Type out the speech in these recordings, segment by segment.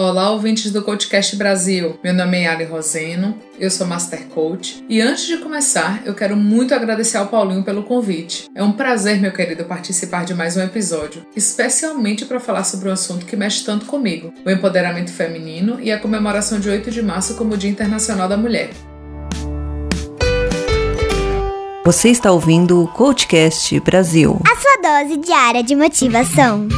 Olá, ouvintes do Coachcast Brasil. Meu nome é Ali Roseno, eu sou Master Coach e antes de começar, eu quero muito agradecer ao Paulinho pelo convite. É um prazer, meu querido, participar de mais um episódio, especialmente para falar sobre um assunto que mexe tanto comigo: o empoderamento feminino e a comemoração de 8 de março como Dia Internacional da Mulher. Você está ouvindo o Coachcast Brasil a sua dose diária de motivação.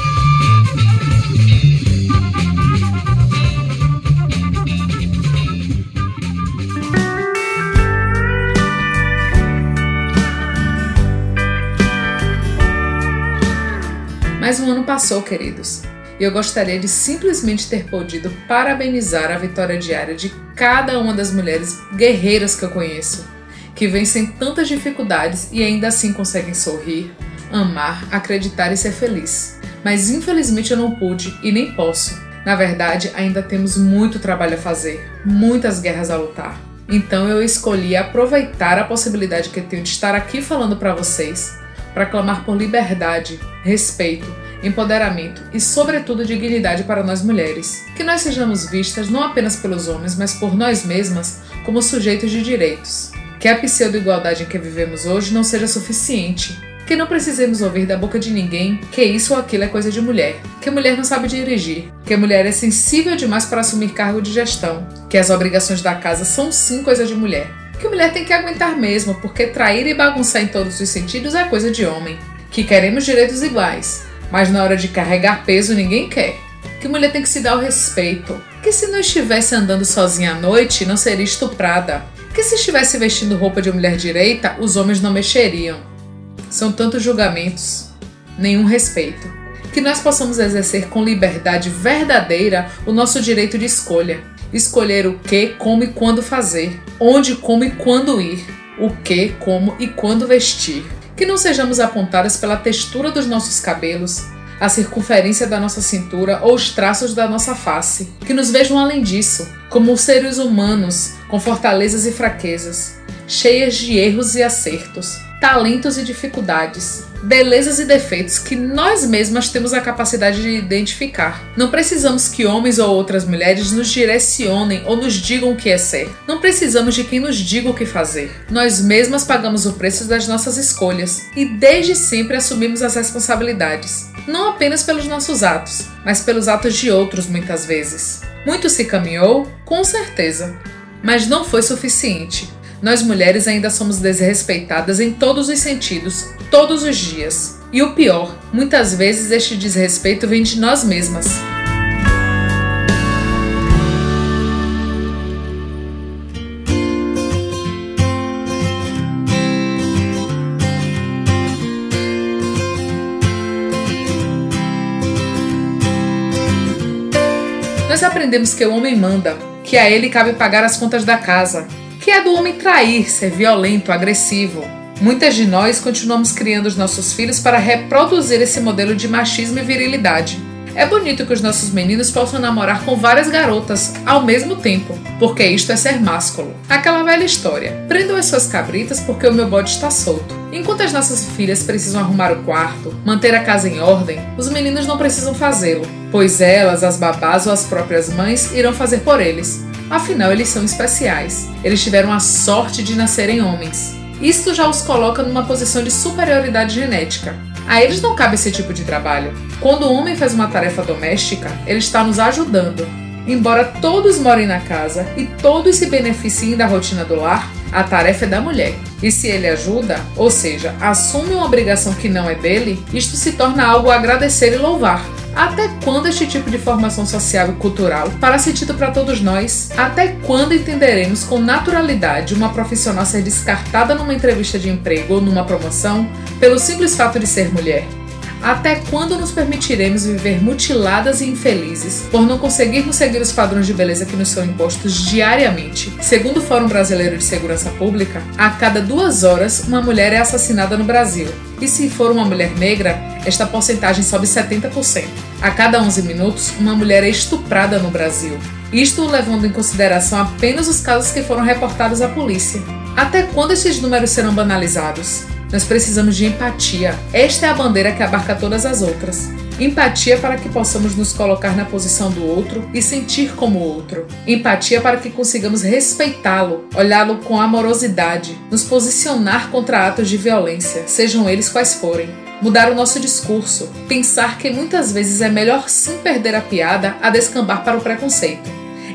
Mais um ano passou, queridos, e eu gostaria de simplesmente ter podido parabenizar a vitória diária de cada uma das mulheres guerreiras que eu conheço, que vencem tantas dificuldades e ainda assim conseguem sorrir, amar, acreditar e ser feliz. Mas infelizmente eu não pude e nem posso. Na verdade, ainda temos muito trabalho a fazer, muitas guerras a lutar. Então eu escolhi aproveitar a possibilidade que tenho de estar aqui falando para vocês para clamar por liberdade, respeito, empoderamento e, sobretudo, dignidade para nós mulheres. Que nós sejamos vistas não apenas pelos homens, mas por nós mesmas como sujeitos de direitos. Que a pseudo-igualdade em que vivemos hoje não seja suficiente. Que não precisemos ouvir da boca de ninguém que isso ou aquilo é coisa de mulher. Que a mulher não sabe dirigir. Que a mulher é sensível demais para assumir cargo de gestão. Que as obrigações da casa são sim coisa de mulher que mulher tem que aguentar mesmo, porque trair e bagunçar em todos os sentidos é coisa de homem. Que queremos direitos iguais, mas na hora de carregar peso ninguém quer. Que mulher tem que se dar o respeito. Que se não estivesse andando sozinha à noite, não seria estuprada. Que se estivesse vestindo roupa de mulher direita, os homens não mexeriam. São tantos julgamentos, nenhum respeito. Que nós possamos exercer com liberdade verdadeira o nosso direito de escolha escolher o que, como e quando fazer, onde, como e quando ir, o que, como e quando vestir. Que não sejamos apontadas pela textura dos nossos cabelos, a circunferência da nossa cintura ou os traços da nossa face. Que nos vejam além disso, como seres humanos com fortalezas e fraquezas, cheias de erros e acertos, talentos e dificuldades, belezas e defeitos que nós mesmas temos a capacidade de identificar. Não precisamos que homens ou outras mulheres nos direcionem ou nos digam o que é ser. Não precisamos de quem nos diga o que fazer. Nós mesmas pagamos o preço das nossas escolhas e desde sempre assumimos as responsabilidades, não apenas pelos nossos atos, mas pelos atos de outros muitas vezes. Muito se caminhou, com certeza, mas não foi suficiente. Nós mulheres ainda somos desrespeitadas em todos os sentidos, todos os dias. E o pior, muitas vezes este desrespeito vem de nós mesmas. Nós aprendemos que o homem manda, que a ele cabe pagar as contas da casa, que é do homem trair, ser violento, agressivo. Muitas de nós continuamos criando os nossos filhos para reproduzir esse modelo de machismo e virilidade. É bonito que os nossos meninos possam namorar com várias garotas ao mesmo tempo, porque isto é ser másculo. Aquela velha história: prendam as suas cabritas porque o meu bode está solto. Enquanto as nossas filhas precisam arrumar o quarto, manter a casa em ordem, os meninos não precisam fazê-lo, pois elas, as babás ou as próprias mães irão fazer por eles. Afinal, eles são especiais. Eles tiveram a sorte de nascerem homens. Isto já os coloca numa posição de superioridade genética. A eles não cabe esse tipo de trabalho. Quando o homem faz uma tarefa doméstica, ele está nos ajudando. Embora todos morem na casa e todos se beneficiem da rotina do lar, a tarefa é da mulher. E se ele ajuda, ou seja, assume uma obrigação que não é dele, isto se torna algo a agradecer e louvar. Até quando este tipo de formação social e cultural fará sentido para todos nós? Até quando entenderemos com naturalidade uma profissional ser descartada numa entrevista de emprego ou numa promoção pelo simples fato de ser mulher? Até quando nos permitiremos viver mutiladas e infelizes por não conseguirmos seguir os padrões de beleza que nos são impostos diariamente? Segundo o Fórum Brasileiro de Segurança Pública, a cada duas horas uma mulher é assassinada no Brasil. E se for uma mulher negra, esta porcentagem sobe 70%. A cada 11 minutos, uma mulher é estuprada no Brasil. Isto levando em consideração apenas os casos que foram reportados à polícia. Até quando esses números serão banalizados? Nós precisamos de empatia. Esta é a bandeira que abarca todas as outras. Empatia para que possamos nos colocar na posição do outro e sentir como o outro. Empatia para que consigamos respeitá-lo, olhá-lo com amorosidade, nos posicionar contra atos de violência, sejam eles quais forem mudar o nosso discurso, pensar que muitas vezes é melhor sim perder a piada a descambar para o preconceito.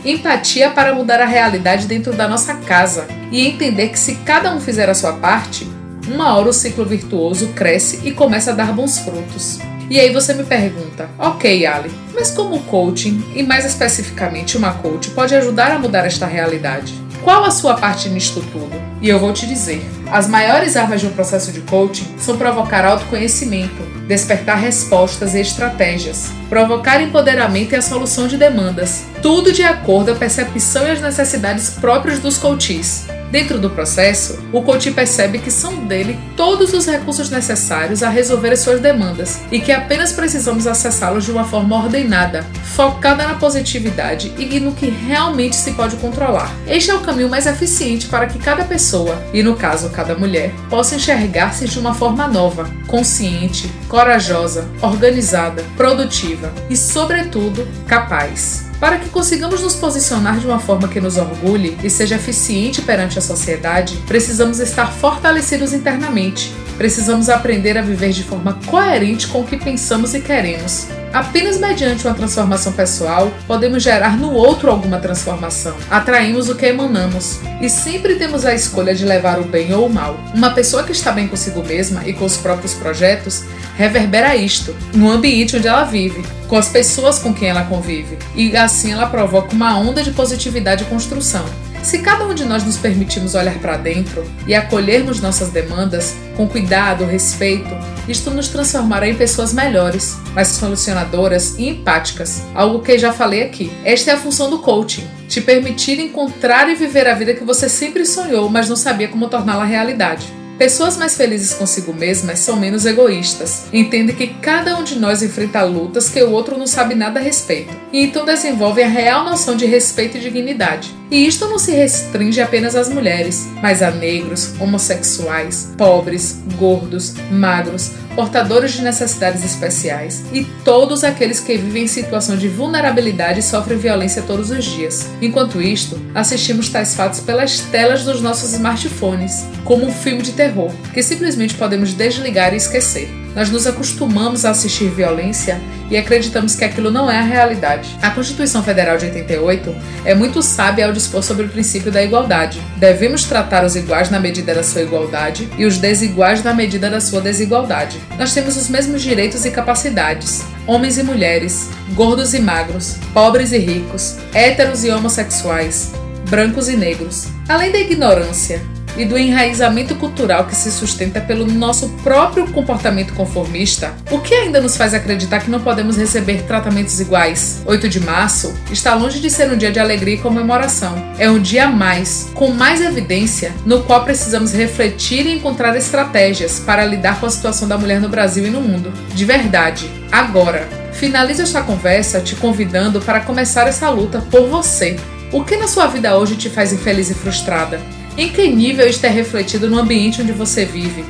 Empatia para mudar a realidade dentro da nossa casa e entender que se cada um fizer a sua parte, uma hora o ciclo virtuoso cresce e começa a dar bons frutos. E aí você me pergunta, ok, Ali, mas como o coaching, e mais especificamente uma coach, pode ajudar a mudar esta realidade? Qual a sua parte nisto tudo? E eu vou te dizer, as maiores armas de um processo de coaching são provocar autoconhecimento, despertar respostas e estratégias, provocar empoderamento e a solução de demandas, tudo de acordo com a percepção e as necessidades próprias dos coaches. Dentro do processo, o coach percebe que são dele todos os recursos necessários a resolver as suas demandas e que apenas precisamos acessá-los de uma forma ordenada, focada na positividade e no que realmente se pode controlar. Este é o caminho mais eficiente para que cada pessoa, e no caso cada mulher, possa enxergar-se de uma forma nova, consciente, corajosa, organizada, produtiva e, sobretudo, capaz. Para que consigamos nos posicionar de uma forma que nos orgulhe e seja eficiente perante a sociedade, precisamos estar fortalecidos internamente. Precisamos aprender a viver de forma coerente com o que pensamos e queremos, Apenas mediante uma transformação pessoal podemos gerar no outro alguma transformação. Atraímos o que emanamos e sempre temos a escolha de levar o bem ou o mal. Uma pessoa que está bem consigo mesma e com os próprios projetos reverbera isto no ambiente onde ela vive, com as pessoas com quem ela convive, e assim ela provoca uma onda de positividade e construção. Se cada um de nós nos permitirmos olhar para dentro e acolhermos nossas demandas com cuidado, respeito, isto nos transformará em pessoas melhores, mais solucionadoras e empáticas, algo que já falei aqui. Esta é a função do coaching te permitir encontrar e viver a vida que você sempre sonhou, mas não sabia como torná-la realidade. Pessoas mais felizes consigo mesmas são menos egoístas. Entendem que cada um de nós enfrenta lutas que o outro não sabe nada a respeito. E então desenvolvem a real noção de respeito e dignidade. E isto não se restringe apenas às mulheres, mas a negros, homossexuais, pobres, gordos, magros, portadores de necessidades especiais e todos aqueles que vivem em situação de vulnerabilidade e sofrem violência todos os dias. Enquanto isto, assistimos tais fatos pelas telas dos nossos smartphones, como um filme de terror, que simplesmente podemos desligar e esquecer. Nós nos acostumamos a assistir violência e acreditamos que aquilo não é a realidade. A Constituição Federal de 88 é muito sábia ao dispor sobre o princípio da igualdade. Devemos tratar os iguais na medida da sua igualdade e os desiguais na medida da sua desigualdade. Nós temos os mesmos direitos e capacidades. Homens e mulheres, gordos e magros, pobres e ricos, héteros e homossexuais, brancos e negros. Além da ignorância, e do enraizamento cultural que se sustenta pelo nosso próprio comportamento conformista, o que ainda nos faz acreditar que não podemos receber tratamentos iguais? 8 de março está longe de ser um dia de alegria e comemoração. É um dia a mais, com mais evidência, no qual precisamos refletir e encontrar estratégias para lidar com a situação da mulher no Brasil e no mundo. De verdade, agora. Finalizo esta conversa te convidando para começar essa luta por você. O que na sua vida hoje te faz infeliz e frustrada? Em que nível isto é refletido no ambiente onde você vive?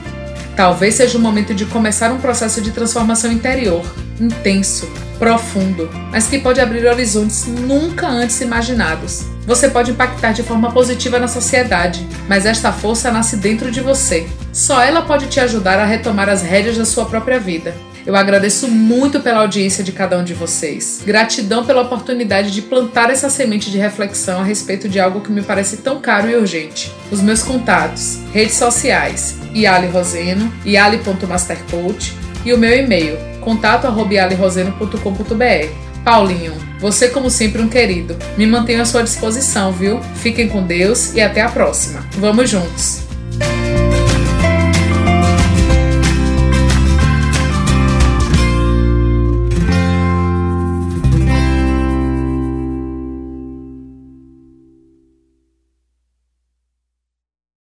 Talvez seja o momento de começar um processo de transformação interior, intenso, profundo, mas que pode abrir horizontes nunca antes imaginados. Você pode impactar de forma positiva na sociedade, mas esta força nasce dentro de você. Só ela pode te ajudar a retomar as rédeas da sua própria vida. Eu agradeço muito pela audiência de cada um de vocês. Gratidão pela oportunidade de plantar essa semente de reflexão a respeito de algo que me parece tão caro e urgente. Os meus contatos, redes sociais, Iali Roseno, iali.mastercoach e o meu e-mail, contato@ialiroseno.com.br. Paulinho, você como sempre um querido. Me mantenho à sua disposição, viu? Fiquem com Deus e até a próxima. Vamos juntos!